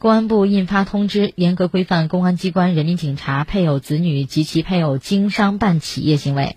公安部印发通知严格规范公安机关人民警察配偶子女及其配偶经商办企业行为。